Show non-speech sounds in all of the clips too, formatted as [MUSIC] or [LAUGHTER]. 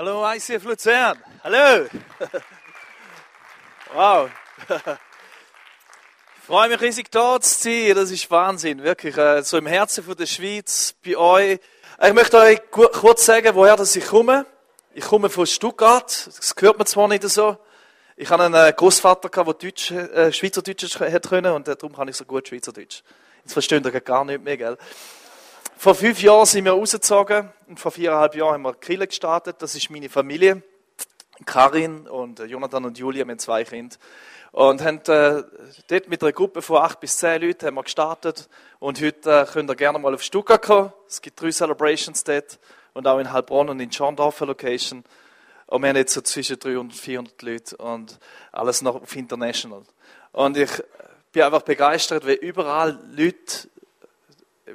Hallo ICF Luzern. Hallo. [LAUGHS] Wow. Ich freue mich riesig da zu sein. Das ist Wahnsinn. Wirklich. äh, So im Herzen von der Schweiz, bei euch. Ich möchte euch kurz sagen, woher ich komme. Ich komme von Stuttgart. Das hört man zwar nicht so. Ich hatte einen Großvater, der Deutsch, äh, Schweizerdeutsch hat können und äh, darum kann ich so gut Schweizerdeutsch. Jetzt versteht ihr gar nicht mehr, gell? Vor fünf Jahren sind wir rausgezogen und vor viereinhalb Jahren haben wir Kille gestartet. Das ist meine Familie. Karin und äh, Jonathan und Julia mit zwei Kindern. Und haben äh, dort mit einer Gruppe von acht bis zehn Leuten haben wir gestartet. Und heute äh, könnt ihr gerne mal auf Stuttgart kommen. Es gibt drei Celebrations dort. Und auch in Heilbronn und in Schorndorf eine Location. Und wir haben jetzt so zwischen 300 und 400 Leute und alles noch auf International. Und ich bin einfach begeistert, weil überall Leute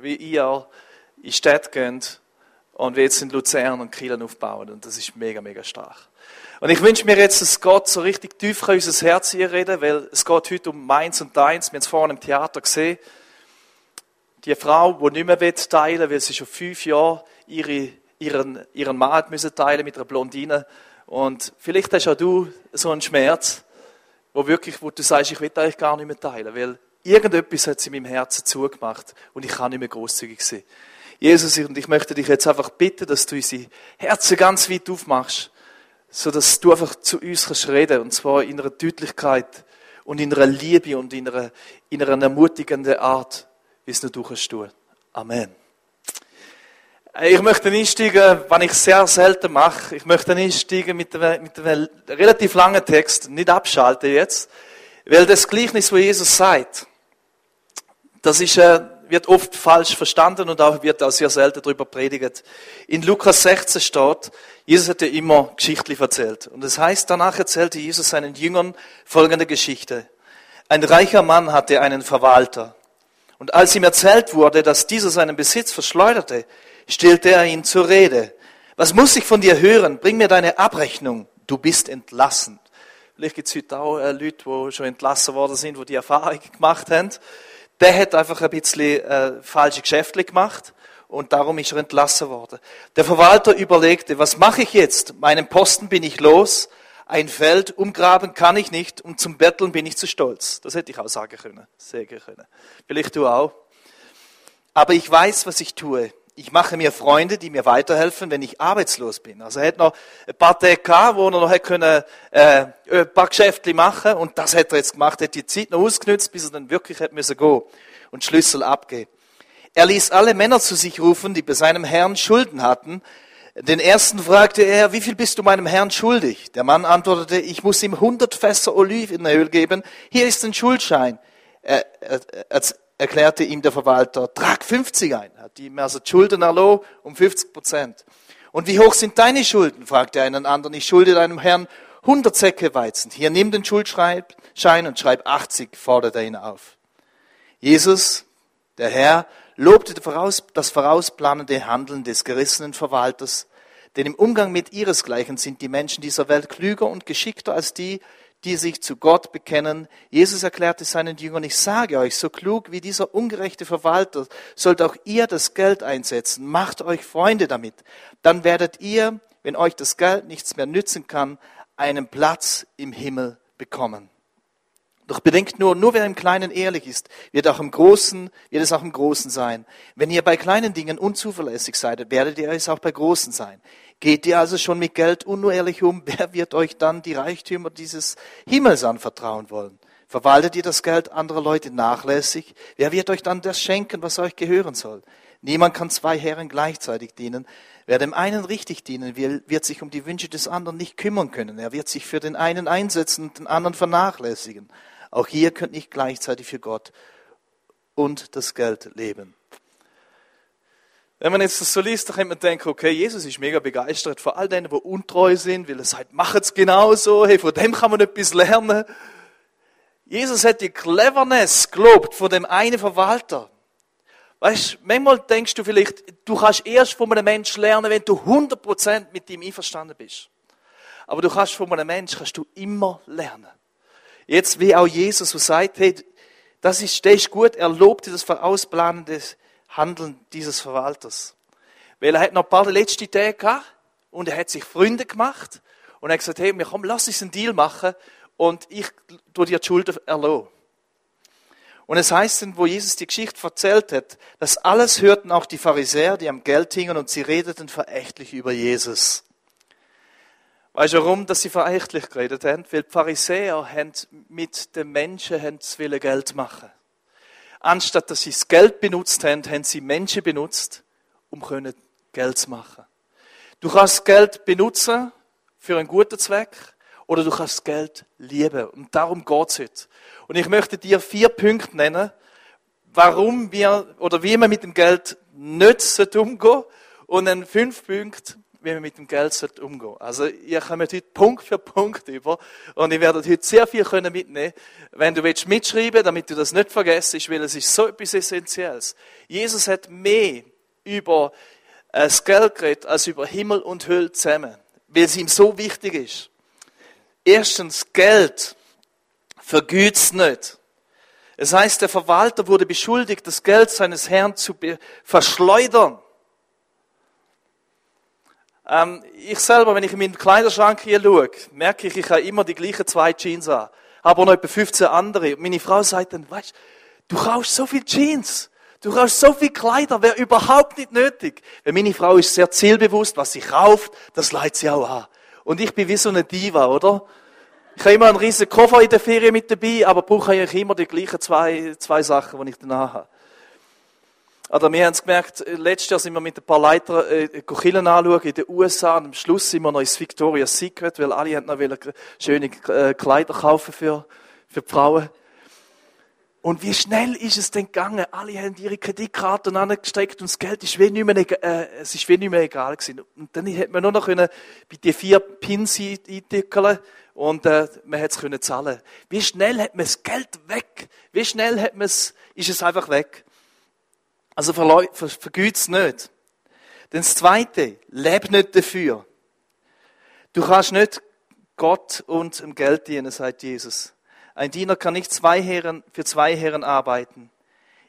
wie ihr in Städte gehen und wie jetzt in Luzern und Kiel aufbauen. Und das ist mega, mega stark. Und ich wünsche mir jetzt, dass Gott so richtig tief in unser Herz hier reden, weil es geht heute um meins und deins. Wir haben es vorhin im Theater gesehen. Die Frau, die nicht mehr will teilen weil sie schon fünf Jahre ihre, ihren, ihren Mann müssen teilen mit einer Blondine. Und vielleicht hast auch du so einen Schmerz, wo wirklich, wo du sagst, ich will eigentlich gar nicht mehr teilen, weil irgendetwas hat sie in meinem Herzen zugemacht und ich kann nicht mehr großzügig sein. Jesus, und ich möchte dich jetzt einfach bitten, dass du unsere Herzen ganz weit aufmachst, so dass du einfach zu uns kannst reden und zwar in einer Deutlichkeit und in einer Liebe und in einer, in einer ermutigenden Art, wie es nur du kannst tun. Amen. Ich möchte einsteigen, was ich sehr selten mache. Ich möchte einsteigen mit einem, mit einem relativ langen Text, nicht abschalten jetzt, weil das Gleichnis, wo Jesus sagt, das ist, äh, wird oft falsch verstanden und auch wird auch sehr selten darüber predigt. In Lukas 16 steht, Jesus hat ja immer Geschichten erzählt. Und das heißt, danach erzählte Jesus seinen Jüngern folgende Geschichte. Ein reicher Mann hatte einen Verwalter. Und als ihm erzählt wurde, dass dieser seinen Besitz verschleuderte, stellte er ihn zur Rede. Was muss ich von dir hören? Bring mir deine Abrechnung. Du bist entlassen. Vielleicht gibt es heute auch äh, Leute, die schon entlassen worden sind, die die Erfahrung gemacht haben. Der hat einfach ein bisschen äh, falsche Geschäfte gemacht und darum ist er entlassen worden. Der Verwalter überlegte, was mache ich jetzt? Meinen Posten bin ich los, ein Feld umgraben kann ich nicht und zum Betteln bin ich zu stolz. Das hätte ich auch sagen können, sagen können. Vielleicht du auch. Aber ich weiß, was ich tue. Ich mache mir Freunde, die mir weiterhelfen, wenn ich arbeitslos bin. Also er hat noch ein paar Tage wo er noch hätte können, äh, ein paar Geschäfte machen und das hat er jetzt gemacht, hat die Zeit noch ausgenutzt, bis er dann wirklich hätte müssen gehen und Schlüssel abgeben. Er ließ alle Männer zu sich rufen, die bei seinem Herrn Schulden hatten. Den ersten fragte er, wie viel bist du meinem Herrn schuldig? Der Mann antwortete, ich muss ihm 100 Fässer Olivenöl geben. Hier ist ein Schuldschein. Er, er, erklärte ihm der Verwalter, trag 50 ein. Hat ihm also die Schulden erloh um 50 Prozent. Und wie hoch sind deine Schulden? fragte er einen anderen. Ich schulde deinem Herrn 100 Säcke Weizen. Hier nimm den Schuldschein und schreib 80, forderte er ihn auf. Jesus, der Herr, lobte das vorausplanende Handeln des gerissenen Verwalters, denn im Umgang mit ihresgleichen sind die Menschen dieser Welt klüger und geschickter als die, die sich zu Gott bekennen. Jesus erklärte seinen Jüngern, ich sage euch, so klug wie dieser ungerechte Verwalter sollt auch ihr das Geld einsetzen. Macht euch Freunde damit. Dann werdet ihr, wenn euch das Geld nichts mehr nützen kann, einen Platz im Himmel bekommen. Doch bedenkt nur, nur wer im Kleinen ehrlich ist, wird auch im Großen, wird es auch im Großen sein. Wenn ihr bei kleinen Dingen unzuverlässig seid, werdet ihr es auch bei großen sein. Geht ihr also schon mit Geld unehrlich um, [LAUGHS] wer wird euch dann die Reichtümer dieses Himmels anvertrauen wollen? Verwaltet ihr das Geld anderer Leute nachlässig? Wer wird euch dann das schenken, was euch gehören soll? Niemand kann zwei Herren gleichzeitig dienen. Wer dem einen richtig dienen will, wird sich um die Wünsche des anderen nicht kümmern können. Er wird sich für den einen einsetzen und den anderen vernachlässigen. Auch hier könnt nicht gleichzeitig für Gott und das Geld leben. Wenn man jetzt das so liest, dann kann man denken, okay, Jesus ist mega begeistert von all denen, die untreu sind, weil er sagt, macht's genauso, hey, von dem kann man etwas lernen. Jesus hat die Cleverness gelobt von dem einen Verwalter. Weißt, manchmal denkst du vielleicht, du kannst erst von einem Menschen lernen, wenn du 100% mit ihm einverstanden bist. Aber du kannst von einem Menschen kannst du immer lernen. Jetzt wie auch Jesus, der sagt, hey, das ist, das ist gut, er lobte das vorausplanende Handeln dieses Verwalters. Weil er hat noch ein paar letzte Tage gehabt und er hat sich Freunde gemacht und er hat gesagt, hey, komm, lass uns einen Deal machen und ich tue dir die Schulden erlassen. Und es heißt dann, wo Jesus die Geschichte erzählt hat, das alles hörten auch die Pharisäer, die am Geld hingen, und sie redeten verächtlich über Jesus. Weißt du warum, dass sie verächtlich geredet haben? Weil die Pharisäer haben mit den Menschen haben Geld machen. Anstatt dass sie das Geld benutzt haben, haben sie Menschen benutzt, um Geld zu machen. Du kannst Geld benutzen für einen guten Zweck oder du kannst Geld lieben. Und darum geht's heute. Und ich möchte dir vier Punkte nennen, warum wir oder wie man mit dem Geld nicht umgehen und dann fünf Punkte, wie man mit dem Geld umgehen sollte. Also ihr kommt heute Punkt für Punkt über und ihr werdet heute sehr viel können mitnehmen. Wenn du willst mitschreiben, damit du das nicht vergisst, weil es ist so etwas Essentielles. Jesus hat mehr über das Geld geredet als über Himmel und Hölle zusammen, weil es ihm so wichtig ist. Erstens, Geld vergüt's nicht. Es heißt, der Verwalter wurde beschuldigt, das Geld seines Herrn zu verschleudern. Ähm, ich selber, wenn ich in meinen Kleiderschrank hier schaue, merke ich, ich habe immer die gleichen zwei Jeans an. Habe noch etwa 15 andere. Meine Frau sagt dann, weißt du, kaufst so viel Jeans. Du kaufst so viel Kleider, wäre überhaupt nicht nötig. Weil meine Frau ist sehr zielbewusst, was sie kauft, das leitet sie auch an. Und ich bin wie so eine Diva, oder? Ich habe immer einen riesen Koffer in der Ferien mit dabei, aber brauche eigentlich immer die gleichen zwei, zwei Sachen, die ich danach habe. Oder wir haben es gemerkt, letztes Jahr sind wir mit ein paar Leitern äh, Killen anschauen in den USA und am Schluss sind wir noch ins Victoria's Secret, weil alle haben noch schöne äh, Kleider kaufen für, für die Frauen. Und wie schnell ist es denn gegangen? Alle haben ihre Kreditkarten angesteckt und das Geld ist wie nicht mehr, äh, es ist wie nicht mehr egal gewesen. Und dann hätte man nur noch können bei die vier Pins eintückeln und äh, man hätte es können zahlen. Wie schnell hat man das Geld weg? Wie schnell hat man es, ist es einfach weg? Also ver, ver, vergüt es nicht. Denn das Zweite, leb nicht dafür. Du kannst nicht Gott und dem Geld dienen, sagt Jesus. Ein Diener kann nicht zwei Herren, für zwei Herren arbeiten.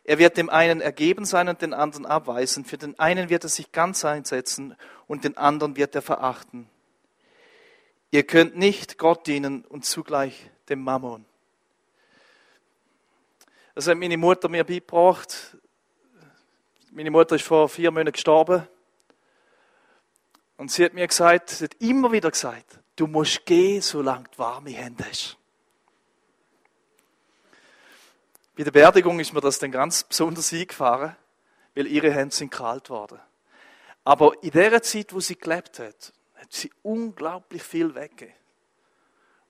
Er wird dem einen ergeben sein und den anderen abweisen. Für den einen wird er sich ganz einsetzen und den anderen wird er verachten. Ihr könnt nicht Gott dienen und zugleich dem Mammon. Das hat meine Mutter mir beigebracht. Meine Mutter ist vor vier Monaten gestorben. Und sie hat mir gesagt, sie hat immer wieder gesagt, du musst gehen, solange du warme Hände hast. Bei der Beerdigung ist mir das dann ganz besonders eingefahren, weil ihre Hände sind kalt worden. Aber in der Zeit, wo sie gelebt hat, hat sie unglaublich viel weggegeben.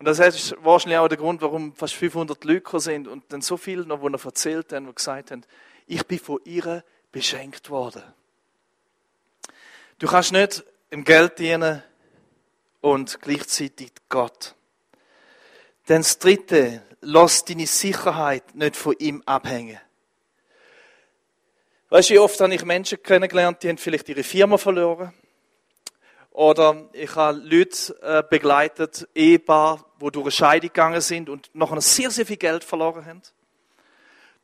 Und das ist wahrscheinlich auch der Grund, warum fast 500 Leute sind und dann so viele noch, die noch erzählt haben, die gesagt haben, ich bin von ihr beschenkt worden. Du kannst nicht im Geld dienen und gleichzeitig Gott. Denn das Dritte, lass deine Sicherheit nicht von ihm abhängen. Weißt du, wie oft habe ich Menschen kennengelernt, die haben vielleicht ihre Firma verloren. Oder ich habe Leute äh, begleitet, Ehepaar, die durch eine Scheidung gegangen sind und noch sehr, sehr viel Geld verloren haben.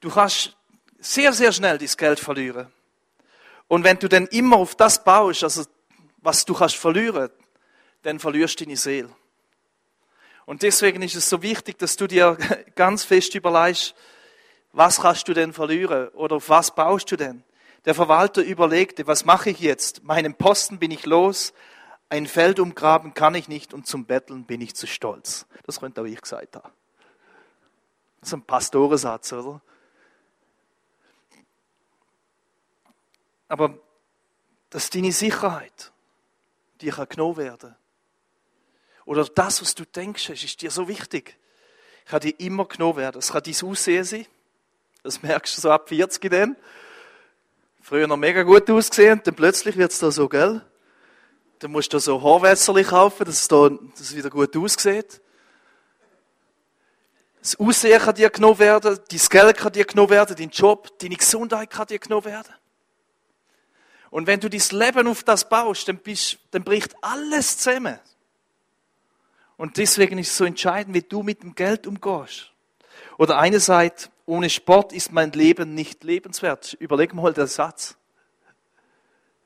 Du kannst sehr, sehr schnell dein Geld verlieren. Und wenn du dann immer auf das baust, also was du kannst verlieren, dann verlierst du deine Seele. Und deswegen ist es so wichtig, dass du dir [LAUGHS] ganz fest überlegst, was kannst du denn verlieren oder auf was baust du denn? Der Verwalter überlegte, was mache ich jetzt? Meinen Posten bin ich los, ein Feld umgraben kann ich nicht und zum Betteln bin ich zu stolz. Das könnte auch ich gesagt haben. Das ist ein Pastorensatz, oder? Aber das ist deine Sicherheit, die kann genommen werden. Oder das, was du denkst, ist dir so wichtig. Kann dir immer genommen werden. Es kann dein Aussehen sein. Das merkst du so ab 40 dann. Früher noch mega gut ausgesehen, dann plötzlich wird es da so, gell? Dann musst du so Haarwässerli kaufen, dass es, da, dass es wieder gut aussieht. Das Aussehen kann dir genommen werden, dein Geld kann dir genommen werden, dein Job, deine Gesundheit kann dir genommen werden. Und wenn du dein Leben auf das baust, dann, bist, dann bricht alles zusammen. Und deswegen ist es so entscheidend, wie du mit dem Geld umgehst. Oder eine sagt, ohne Sport ist mein Leben nicht lebenswert. Überleg mal den Satz.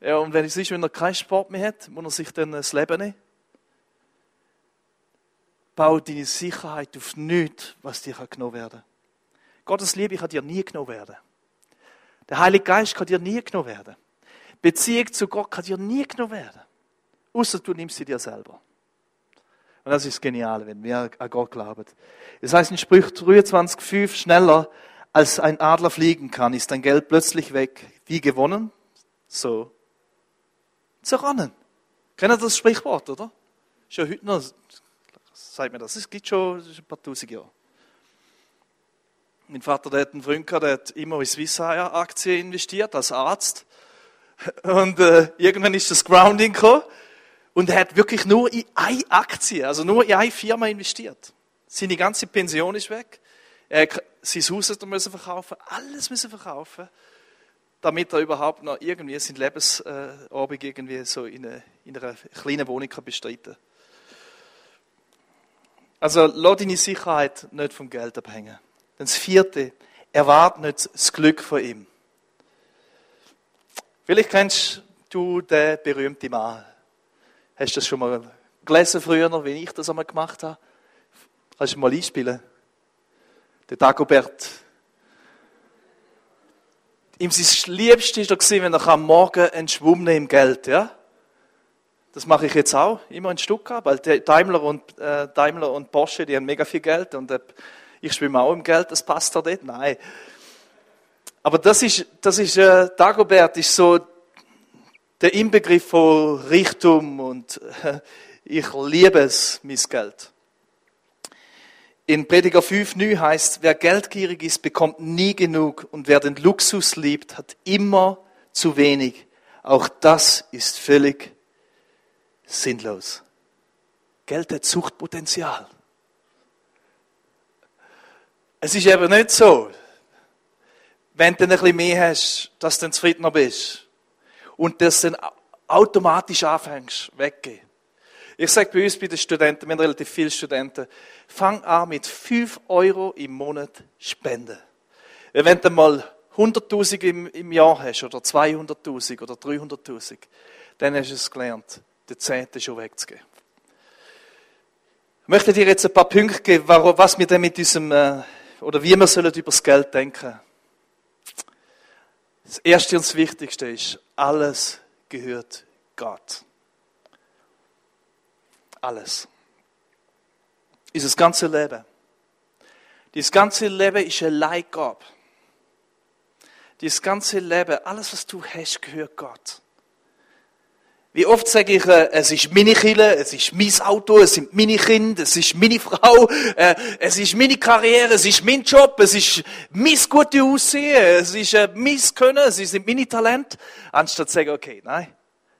Ja, und wenn es ist, wenn er keinen Sport mehr hat, muss er sich dann das Leben nehmen. Bau deine Sicherheit auf nichts, was dir genommen werden kann. Gottes Liebe kann dir nie genommen werden. Der Heilige Geist kann dir nie genommen werden. Beziehung zu Gott kann dir nie genommen werden. Außer du nimmst sie dir selber. Und das ist genial, wenn wir an Gott glauben. Das heißt in Sprüch 23,5, schneller als ein Adler fliegen kann, ist dein Geld plötzlich weg. Wie gewonnen? So zerronnen. Kennt ihr das Sprichwort, oder? Schon heute noch, sagt mir das, es gibt schon ein paar tausend Jahre. Mein Vater der hat einen Freund der hat immer in Swissair-Aktien investiert, als Arzt. Und äh, irgendwann ist das Grounding gekommen und er hat wirklich nur in eine Aktie, also nur in eine Firma investiert. Seine ganze Pension ist weg. Er sein Haus hat er müssen verkaufen, alles müssen verkaufen, damit er überhaupt noch irgendwie sein Lebensabend irgendwie so in, eine, in einer kleinen Wohnung kann bestreiten Also lass deine Sicherheit nicht vom Geld abhängen. Das vierte, erwarte nicht das Glück von ihm. Vielleicht kennst du den berühmten Mann. Hast du das schon mal gelesen früher, wie ich das einmal gemacht habe? Kannst du mal einspielen? Der Dagobert. Ihm sein Liebste war, wenn er am Morgen einen Schwumm nehmen im Geld, ja? Das mache ich jetzt auch, immer ein Stück ab, weil Daimler und, äh, Daimler und Porsche, die haben mega viel Geld und äh, ich schwimme auch im Geld, das passt da nicht. Nein. Aber das ist, das ist, äh, Dagobert ist so der Inbegriff von Richtung und äh, ich liebe es, mein Geld. In Prediger 5,9 heißt, wer geldgierig ist, bekommt nie genug und wer den Luxus liebt, hat immer zu wenig. Auch das ist völlig sinnlos. Geld hat Suchtpotenzial. Es ist eben nicht so, wenn du ein bisschen mehr hast, dass du dann zufriedener bist. Und dass du dann automatisch anfängst, weggehen. Ich sage bei uns, bei den Studenten, wir haben relativ viele Studenten, fang an mit 5 Euro im Monat spenden. Wenn du mal 100.000 im, im Jahr hast, oder 200.000 oder 300.000, dann hast du es gelernt, den Zehnten schon wegzugeben. Ich möchte dir jetzt ein paar Punkte geben, was wir denn mit diesem äh, oder wie wir sollen über das Geld denken. Das Erste und das Wichtigste ist, alles gehört Gott. Alles. Dieses ganze Leben. Dieses ganze Leben ist ein Leihgabe. Dieses ganze Leben, alles was du hast, gehört Gott. Wie oft sage ich, äh, es ist meine Kille, es ist mein Auto, es sind meine Kinder, es ist meine Frau, äh, es ist meine Karriere, es ist mein Job, es ist mein gute Aussehen, es ist äh, mein Können, es sind meine Talente, anstatt zu sagen, okay, nein,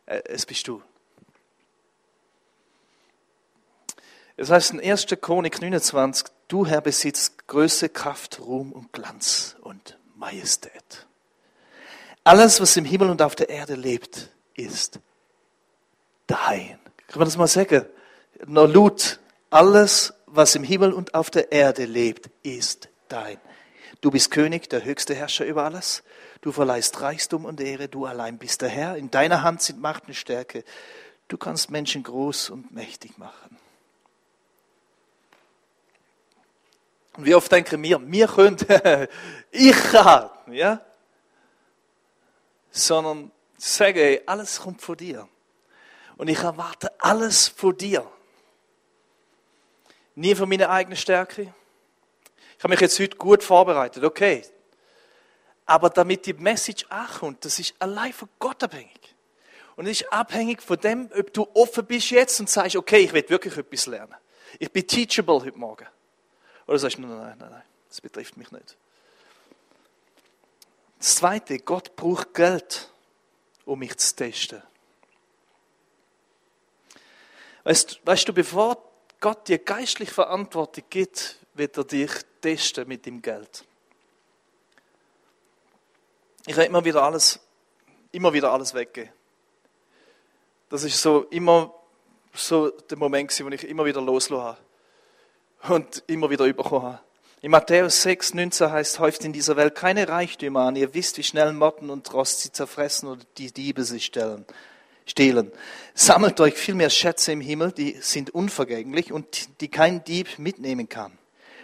äh, es bist du. Es heißt in 1. Chronik 29, du Herr besitzt Größe, Kraft, Ruhm und Glanz und Majestät. Alles, was im Himmel und auf der Erde lebt, ist dein. Kann man das mal sagen? Na, Lut, alles, was im Himmel und auf der Erde lebt, ist dein. Du bist König, der höchste Herrscher über alles. Du verleihst Reichtum und Ehre, du allein bist der Herr. In deiner Hand sind Macht und Stärke. Du kannst Menschen groß und mächtig machen. Und wie oft denken wir, wir können, [LAUGHS] ich kann, ja? Sondern sage, alles kommt von dir. Und ich erwarte alles von dir. Nie von meiner eigenen Stärke. Ich habe mich jetzt heute gut vorbereitet, okay. Aber damit die Message ankommt, das ist allein von Gott abhängig. Und es ist abhängig von dem, ob du offen bist jetzt und sagst, okay, ich will wirklich etwas lernen. Ich bin teachable heute Morgen. Oder sagst du, nein, nein, nein, nein, das betrifft mich nicht. Das Zweite, Gott braucht Geld, um mich zu testen. Weißt, weißt du, bevor Gott dir geistlich Verantwortung gibt, wird er dich testen mit dem Geld. Ich habe immer wieder alles, immer wieder alles weggegeben. Das ist so immer so der Moment, wo ich immer wieder losgelassen und immer wieder bekommen habe. In Matthäus 6, 19 heißt, häuft in dieser Welt keine Reichtümer an. Ihr wisst, wie schnell Motten und Rost sie zerfressen oder die Diebe sie stellen, stehlen. Sammelt euch vielmehr Schätze im Himmel, die sind unvergänglich und die kein Dieb mitnehmen kann.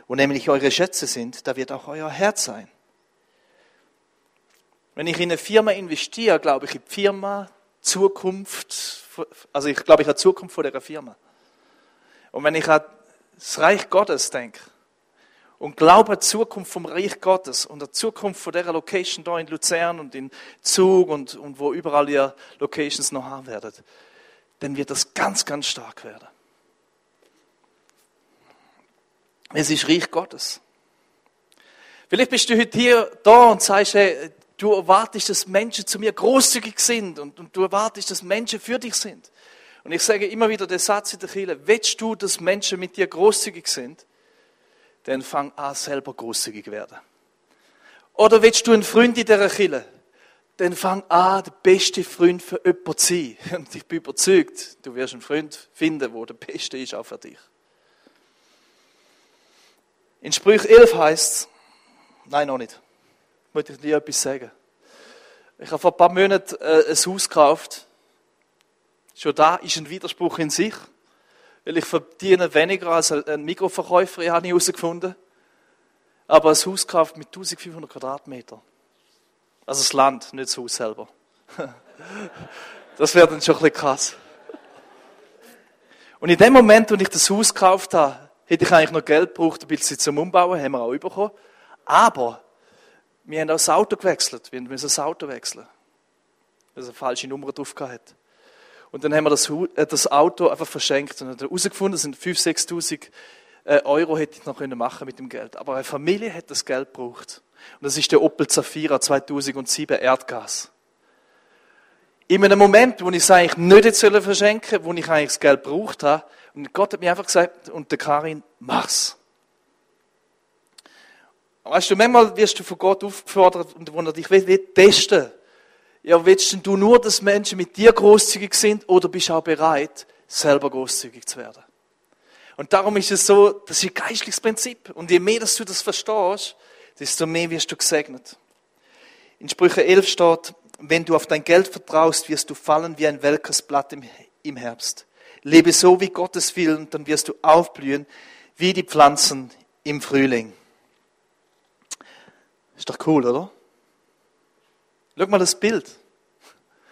Wo nämlich eure Schätze sind, da wird auch euer Herz sein. Wenn ich in eine Firma investiere, glaube ich in die Firma, Zukunft, also ich glaube ich die Zukunft von der Firma. Und wenn ich an das Reich Gottes denke und glaube an die Zukunft vom Reich Gottes und an die Zukunft von der Location da in Luzern und in Zug und, und wo überall ihr Locations noch haben werdet, dann wird das ganz, ganz stark werden. Es ist Reich Gottes. Vielleicht bist du heute hier da und sagst, hey, du erwartest, dass Menschen zu mir großzügig sind und, und, du erwartest, dass Menschen für dich sind. Und ich sage immer wieder den Satz in der Kirche, willst du, dass Menschen mit dir großzügig sind, dann fang an, selber großzügig werden. Oder willst du ein Freund in dieser Kirche, dann fang an, der beste Freund für jemanden zu sein. [LAUGHS] Und ich bin überzeugt, du wirst einen Freund finden, der der beste ist auch für dich. In Sprüch 11 heißt es, nein, noch nicht, möchte ich dir etwas sagen. Ich habe vor ein paar Monaten äh, ein Haus gekauft. Schon da ist ein Widerspruch in sich, weil ich verdiene weniger als ein Mikroverkäufer, habe ich herausgefunden. Aber ein Haus gekauft mit 1500 Quadratmeter. Also das Land, nicht das Haus selber. [LAUGHS] Das wäre dann schon ein bisschen krass. Und in dem Moment, wo ich das Haus gekauft habe, hätte ich eigentlich noch Geld gebraucht, ein bisschen zum Umbauen, haben wir auch bekommen. Aber wir haben auch das Auto gewechselt. Wir müssen das Auto wechseln. Weil es eine falsche Nummer drauf hat. Und dann haben wir das, äh, das Auto einfach verschenkt und haben herausgefunden, das sind 5.000, 6.000 äh, Euro hätte ich noch machen mit dem Geld. Aber eine Familie hat das Geld gebraucht. Und das ist der Opel Zafira 2007 Erdgas. In einem Moment, wo ich es eigentlich nicht hätte verschenken wo ich eigentlich das Geld gebraucht habe, und Gott hat mir einfach gesagt, und der Karin, mach's. Weißt du, manchmal wirst du von Gott aufgefordert und er dich will, will testen. Ja, willst du nur, dass Menschen mit dir großzügig sind oder bist du auch bereit, selber großzügig zu werden? Und darum ist es so, das ist ein geistliches Prinzip. Und je mehr, dass du das verstehst, desto mehr wirst du gesegnet. In Sprüche 11 steht, wenn du auf dein Geld vertraust, wirst du fallen wie ein welkes Blatt im, Herbst. Lebe so, wie Gottes will, und dann wirst du aufblühen wie die Pflanzen im Frühling. Ist doch cool, oder? Schau mal das Bild.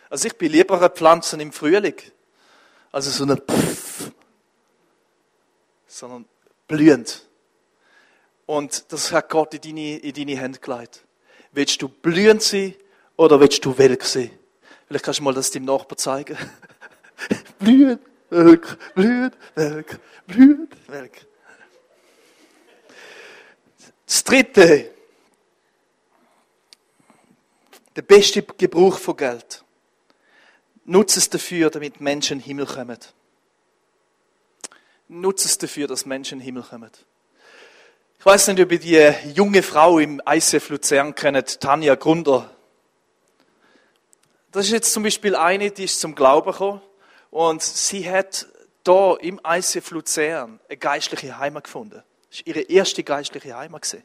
Also ich bin lieber Pflanzen im Frühling, also so eine Pfff, sondern blühend. Und das hat Gott in deine, in deine Hände gelegt. Willst du blühend sein oder willst du welk sein? Vielleicht kannst du mal das dem Nachbarn zeigen. [LAUGHS] blühend, welk, blühend, welk, blühend, welk. Das dritte, der beste Gebrauch von Geld. Nutze es dafür, damit Menschen in den Himmel kommen. Nutze es dafür, dass Menschen in den Himmel kommen. Ich weiß nicht, ob ihr die junge Frau im ICF Luzern kennt, Tanja Grunder. Das ist jetzt zum Beispiel eine, die ist zum Glauben gekommen und sie hat da im ICF Luzern eine geistliche Heimat gefunden. Das ist ihre erste geistliche Heimat.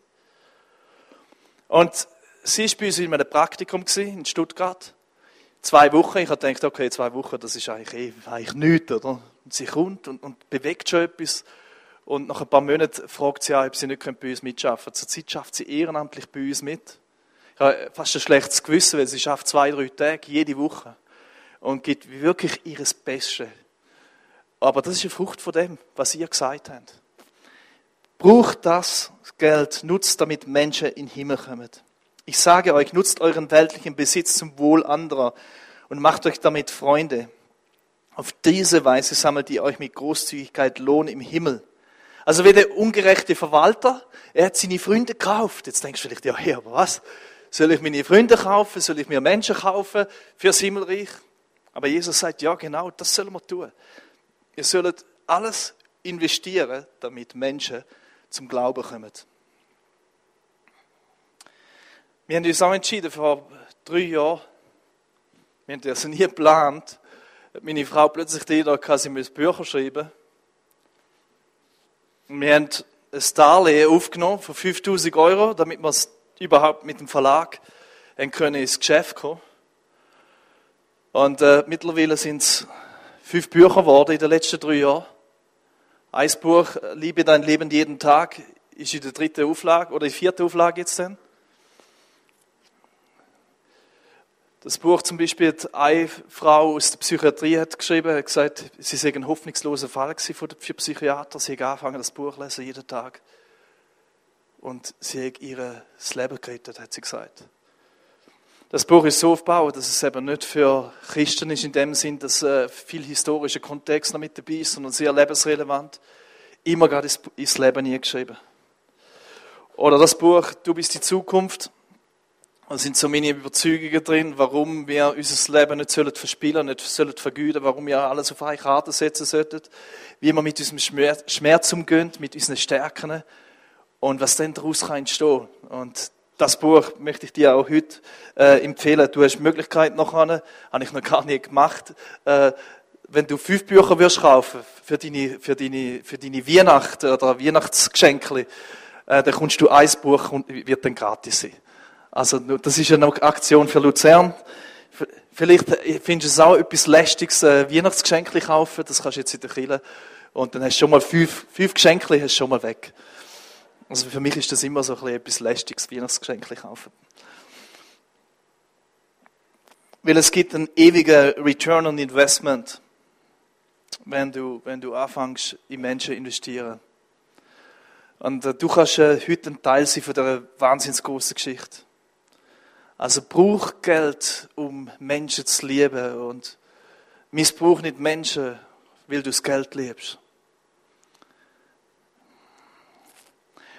Und sie war bei uns in einem Praktikum in Stuttgart. Zwei Wochen. Ich habe gedacht, okay, zwei Wochen, das ist eigentlich, eh, eigentlich nichts, oder? Und sie kommt und, und bewegt schon etwas. Und nach ein paar Monaten fragt sie auch, ob sie nicht bei uns mitschaffen können. Zurzeit schafft sie ehrenamtlich bei uns mit. Ich habe fast ein schlechtes Gewissen, weil sie schafft zwei, drei Tage jede Woche. Und gibt wirklich ihres Bestes. Aber das ist eine Frucht von dem, was ihr gesagt habt. Braucht das Geld, nutzt damit Menschen in den Himmel kommen. Ich sage euch, nutzt euren weltlichen Besitz zum Wohl anderer und macht euch damit Freunde. Auf diese Weise sammelt ihr euch mit Großzügigkeit Lohn im Himmel. Also wie der ungerechte Verwalter, er hat seine Freunde gekauft. Jetzt denkst du vielleicht, ja, hey, aber was? Soll ich meine Freunde kaufen? Soll ich mir Menschen kaufen fürs Himmelreich? Aber Jesus sagt, ja, genau, das sollen wir tun. Ihr sollt alles investieren, damit Menschen zum Glauben kommen. Wir haben uns auch entschieden, vor drei Jahren, wir haben das nie geplant, meine Frau plötzlich die Idee sie müsse Bücher schreiben. Und wir haben ein Darlehen aufgenommen von 5000 Euro, damit wir überhaupt mit dem Verlag ins Geschäft kommen. Und äh, mittlerweile sind es fünf Bücher geworden in den letzten drei Jahren. Ein Buch, Liebe dein Leben jeden Tag, ist in der dritten Auflage oder in der vierten Auflage jetzt dann. Das Buch zum Beispiel hat eine Frau aus der Psychiatrie hat geschrieben, hat gesagt, sie sei ein hoffnungsloser Fall für Psychiater. Sie hat angefangen, das Buch zu lesen, jeden Tag. Und sie hat ihr Leben gerettet, hat sie gesagt. Das Buch ist so aufgebaut, dass es eben nicht für Christen ist, in dem Sinn, dass äh, viel historischer Kontext noch mit dabei ist, sondern sehr lebensrelevant. Immer gerade ins Leben nie geschrieben. Oder das Buch Du bist die Zukunft da sind so meine Überzeugungen drin, warum wir unser Leben nicht sollen verspielen, nicht sollen vergüten, warum wir alles auf eine Karte setzen sollten, wie wir mit unserem Schmerz umgehen, mit unseren Stärken und was dann daraus kann entstehen. Und das Buch möchte ich dir auch heute äh, empfehlen. Du hast die Möglichkeit noch habe ich noch gar nicht gemacht, äh, wenn du fünf Bücher wirst kaufen für deine, für deine, für deine Weihnacht oder Weihnachtsgeschenke, äh, dann kommst du ein Buch und wird dann gratis sein. Also, das ist eine Aktion für Luzern. Vielleicht äh, findest du es auch etwas Lästiges, äh, Weihnachtsgeschenke kaufen. Das kannst du jetzt in der Kille. Und dann hast du schon mal fünf, fünf Geschenke hast schon mal weg. Also für mich ist das immer so ein etwas Lästiges, Weihnachtsgeschenke kaufen. Weil es gibt einen ewigen Return on Investment, wenn du, wenn du anfängst, in Menschen investieren. Und äh, du kannst äh, heute ein Teil sein von dieser wahnsinnig großen Geschichte. Also brauch Geld, um Menschen zu lieben und missbrauch nicht Menschen, weil du das Geld liebst.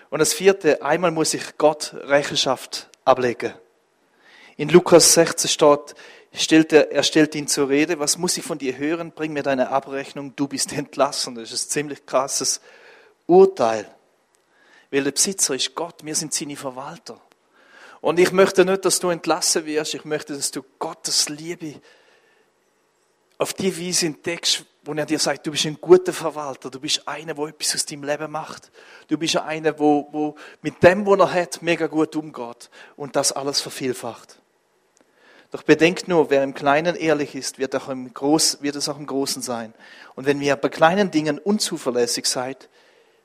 Und das vierte, einmal muss ich Gott Rechenschaft ablegen. In Lukas 16 steht, stellt er, er stellt ihn zur Rede, was muss ich von dir hören? Bring mir deine Abrechnung, du bist entlassen. Das ist ein ziemlich krasses Urteil. Weil der Besitzer ist Gott, wir sind seine Verwalter. Und ich möchte nicht, dass du entlassen wirst. Ich möchte, dass du Gottes Liebe auf die Weise entdeckst, wo er dir sagt, du bist ein guter Verwalter, du bist einer, der etwas aus deinem Leben macht. Du bist einer, der, der mit dem, was er hat, mega gut umgeht und das alles vervielfacht. Doch bedenkt nur, wer im Kleinen ehrlich ist, wird, auch im Groß, wird es auch im Großen sein. Und wenn ihr bei kleinen Dingen unzuverlässig seid,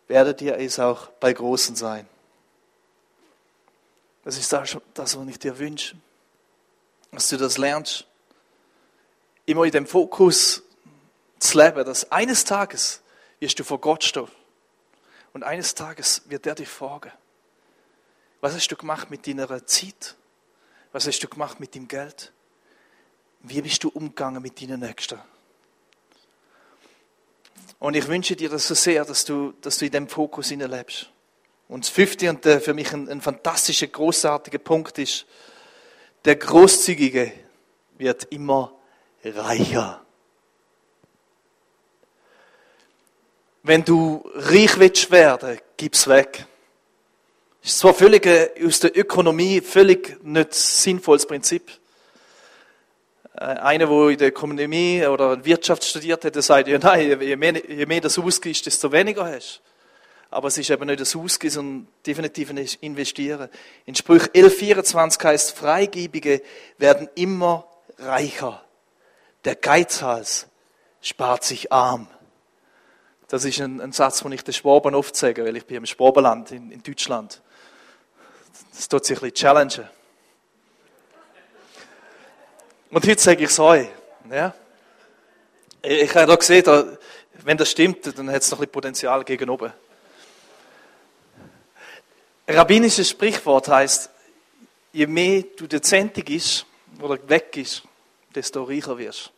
werdet ihr es auch bei großen sein. Das ist das, was ich dir wünsche. Dass du das lernst. Immer in dem Fokus zu leben, dass eines Tages wirst du vor Gott stehen. Und eines Tages wird er dich fragen, was hast du gemacht mit deiner Zeit? Was hast du gemacht mit dem Geld? Wie bist du umgegangen mit deinen Nächsten? Und ich wünsche dir das so sehr, dass du, dass du in dem Fokus lebst. Und das fünfte und für mich ein, ein fantastischer, großartiger Punkt ist, der Großzügige wird immer reicher. Wenn du reich willst werden, gib's weg. Das ist zwar völlig äh, aus der Ökonomie völlig nicht sinnvolles Prinzip. Äh, einer, der in der Ökonomie oder Wirtschaft studiert hat, der sagt, ja nein, je mehr, je mehr das ausgibst, desto weniger hast aber es ist eben nicht das Ausgeben, sondern definitiv ein Investieren. In Sprüch 11,24 heißt, Freigebige werden immer reicher. Der Geizhals spart sich arm. Das ist ein, ein Satz, den ich den Schwaben oft sage, weil ich bin im Schwabenland in, in Deutschland. Das tut sich ein bisschen challengen. Und heute sage ich es euch. Ja? Ich habe da gesehen, wenn das stimmt, dann hat es noch ein bisschen Potenzial gegen oben. Rabbinisches Sprichwort heißt, je mehr du dezent bist oder weg ist, desto reicher wirst.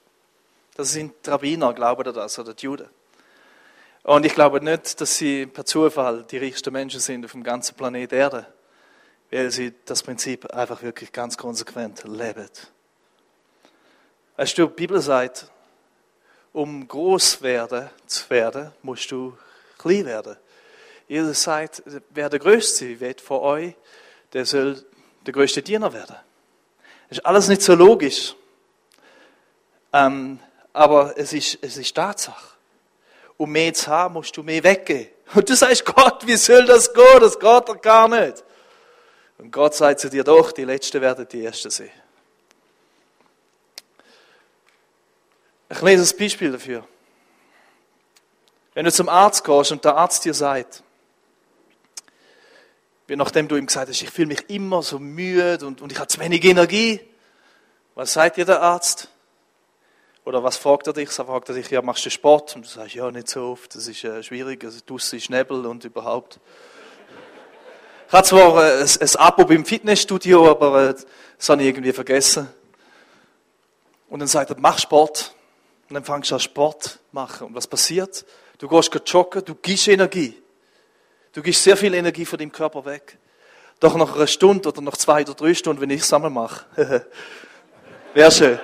Das sind die Rabbiner, glauben das, oder die Juden. Und ich glaube nicht, dass sie per Zufall die reichsten Menschen sind auf dem ganzen Planet Erde, weil sie das Prinzip einfach wirklich ganz konsequent leben. Weißt du, die Bibel sagt, um groß werden zu werden, musst du klein werden. Ihr seid, wer der Größte wird vor euch, der soll der größte Diener werden. Das ist alles nicht so logisch. Ähm, aber es ist, es ist Tatsache. Um mehr zu haben, musst du mehr weggehen. Und du sagst, Gott, wie soll das gehen? Das geht doch gar nicht. Und Gott sagt zu dir, doch, die Letzten werden die Ersten sein. Ein kleines Beispiel dafür. Wenn du zum Arzt gehst und der Arzt dir sagt, nachdem du ihm gesagt hast, ich fühle mich immer so müde und, und ich habe zu wenig Energie, was sagt dir der Arzt? Oder was fragt er dich? So fragt er dich, ja, machst du Sport? Und du sagst, ja, nicht so oft, das ist äh, schwierig, also draussen ist Nebel und überhaupt. Ich habe zwar äh, ein, ein Abo beim Fitnessstudio, aber äh, das habe ich irgendwie vergessen. Und dann sagt er, mach Sport. Und dann fängst du an Sport machen. Und was passiert? Du gehst joggen, du gibst Energie. Du gibst sehr viel Energie von deinem Körper weg. Doch nach einer Stunde oder nach zwei oder drei Stunden, wenn ich es einmal mache, [LAUGHS] wäre schön.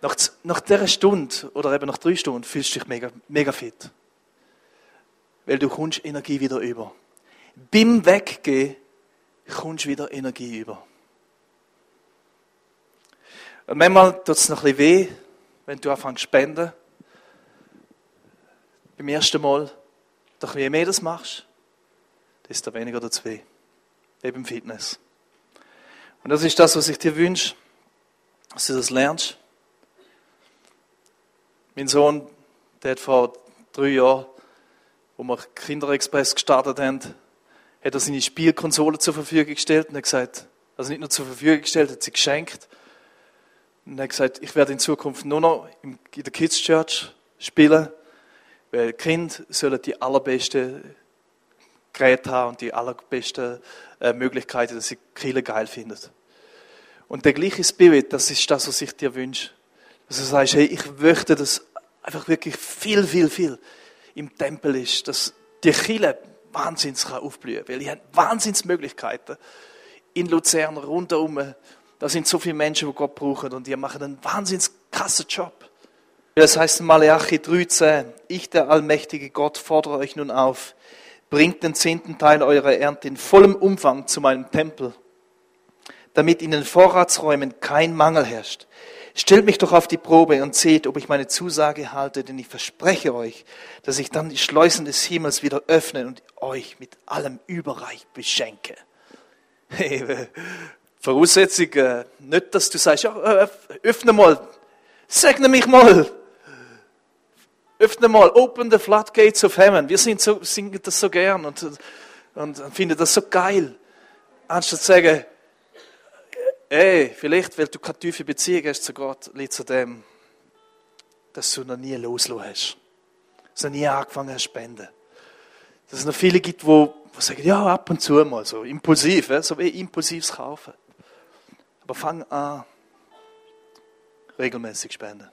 Nach, nach dieser Stunde oder eben nach drei Stunden fühlst du dich mega, mega fit. Weil du kommst Energie wieder über. Beim Weggehen kommst du wieder Energie über. Und manchmal tut es noch ein bisschen weh, wenn du anfängst zu spenden. Beim ersten Mal. Doch je mehr das machst, desto weniger es weh. Beim Fitness. Und das ist das, was ich dir wünsche, dass du das lernst. Mein Sohn, der hat vor drei Jahren, wo wir Kinderexpress gestartet haben, hat er seine Spielkonsole zur Verfügung gestellt und hat gesagt, also nicht nur zur Verfügung gestellt, hat sie geschenkt. Und er hat gesagt, ich werde in Zukunft nur noch in der Kids Church spielen, weil Kinder sollen die allerbesten Geräte haben und die allerbesten äh, Möglichkeiten, dass sie Kinder geil finden. Und der gleiche Spirit, das ist das, was ich dir wünsche. Dass du sagst, hey, ich möchte, dass einfach wirklich viel, viel, viel im Tempel ist, dass die Kirche wahnsinns aufblühen kann. Weil ich habe Wahnsinnsmöglichkeiten in Luzern rundherum. Da sind so viele Menschen, die Gott brauchen und die machen einen wahnsinns krassen Job. Das heißt in Malachi 13, ich, der allmächtige Gott, fordere euch nun auf, bringt den zehnten Teil eurer Ernte in vollem Umfang zu meinem Tempel, damit in den Vorratsräumen kein Mangel herrscht. Stellt mich doch auf die Probe und seht, ob ich meine Zusage halte, denn ich verspreche euch, dass ich dann die Schleusen des Himmels wieder öffne und euch mit allem überreich beschenke. Voraussetzung, äh, nicht, dass du sagst, äh, öffne mal, segne mich mal. Öffne mal, open the floodgates of heaven. Wir sind so, singen das so gern und, und finden das so geil. Anstatt zu sagen, Ey, vielleicht, weil du keine tiefe Beziehung hast zu Gott, liegt an dem, dass du noch nie losgelassen hast. Dass du noch nie angefangen hast zu spenden. Dass es noch viele gibt, die sagen, ja, ab und zu mal, so impulsiv, so wie impulsives Kaufen. Aber fang an, regelmäßig spenden.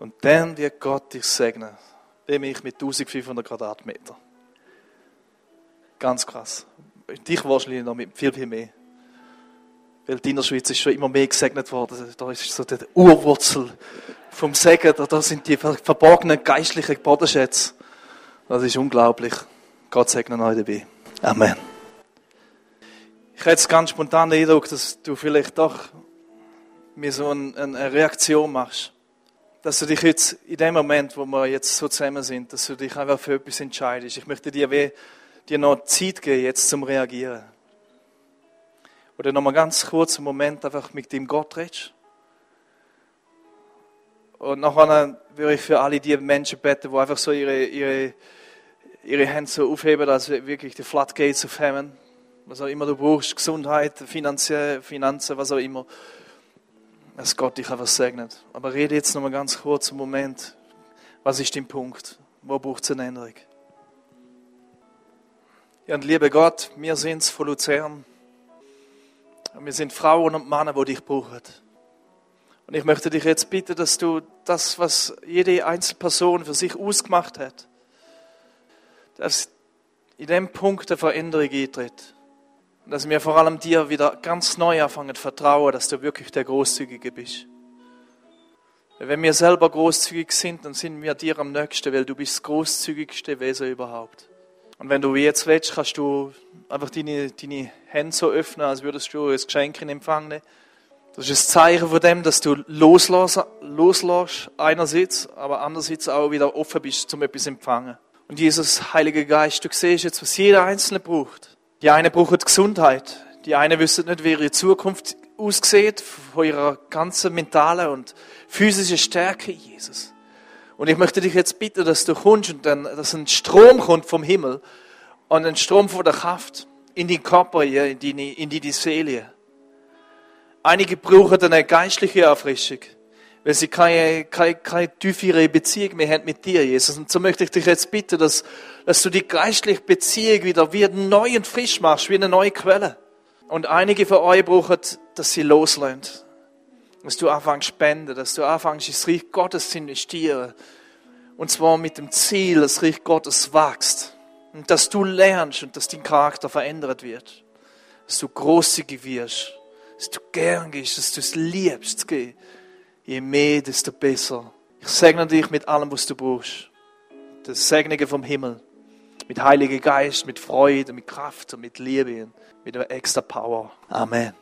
Und dann wird Gott dich segnen, mich mit 1500 Quadratmeter. Ganz krass. Dich wahrscheinlich noch mit viel, viel mehr. Weil die Innerschweiz ist schon immer mehr gesegnet worden. Da ist so die Urwurzel vom Segen. Da sind die verborgenen geistlichen Bodenschätze. Das ist unglaublich. Gott segne euch dabei. Amen. Ich hätte jetzt ganz spontan den Eindruck, dass du vielleicht doch mir so eine Reaktion machst. Dass du dich jetzt in dem Moment, wo wir jetzt so zusammen sind, dass du dich einfach für etwas entscheidest. Ich möchte dir, dir noch Zeit geben, jetzt zum Reagieren oder nochmal ganz kurz einen Moment einfach mit dem Gott redest. Und nachher würde ich für alle die Menschen beten, die einfach so ihre, ihre, ihre Hände so aufheben, als wirklich die Floodgates of Heaven, was auch immer du brauchst, Gesundheit, Finanzen, Finanzen, was auch immer, dass Gott dich einfach segnet. Aber rede jetzt nochmal ganz kurz einen Moment, was ist dein Punkt? Wo braucht es eine Änderung? Ja, und liebe Gott, wir sind von Luzern. Und wir sind Frauen und Männer, die dich brauchen. Und ich möchte dich jetzt bitten, dass du das, was jede einzelne Person für sich ausgemacht hat, dass in dem Punkt eine Veränderung eintritt. Dass wir vor allem dir wieder ganz neu anfangen zu vertrauen, dass du wirklich der Großzügige bist. Wenn wir selber großzügig sind, dann sind wir dir am nächsten, weil du bist das großzügigste Wesen überhaupt. Und wenn du jetzt willst, kannst du einfach deine, deine Hände so öffnen, als würdest du ein Geschenk in Empfang nehmen. Das ist ein Zeichen von dem, dass du loslässt, loslässt einerseits, aber andererseits auch wieder offen bist, zum etwas zu empfangen. Und Jesus, Heiliger Geist, du siehst jetzt, was jeder Einzelne braucht. Die eine braucht Gesundheit. Die eine wissen nicht, wie ihre Zukunft aussieht, von ihrer ganzen mentalen und physischen Stärke, Jesus. Und ich möchte dich jetzt bitten, dass du kommst und dann, dass ein Strom kommt vom Himmel und ein Strom von der Kraft in den Körper, in die, in die Seele. Einige brauchen eine geistliche Erfrischung, weil sie keine, keine, keine tiefere Beziehung mehr haben mit dir, Jesus. Und so möchte ich dich jetzt bitten, dass, dass du die geistliche Beziehung wieder wie neu und frisch machst, wie eine neue Quelle. Und einige von euch brauchen, dass sie loslassen. Dass du anfängst zu spenden, dass du anfängst, ins Reich Gottes zu investieren. Und zwar mit dem Ziel, dass das Reich Gottes wächst. Und dass du lernst und dass dein Charakter verändert wird. Dass du großzügig wirst dass du gern gehst, dass du es liebst. Je mehr, desto besser. Ich segne dich mit allem, was du brauchst. Das Segnige vom Himmel. Mit Heiliger Geist, mit Freude, mit Kraft und mit Liebe, mit einer extra Power. Amen.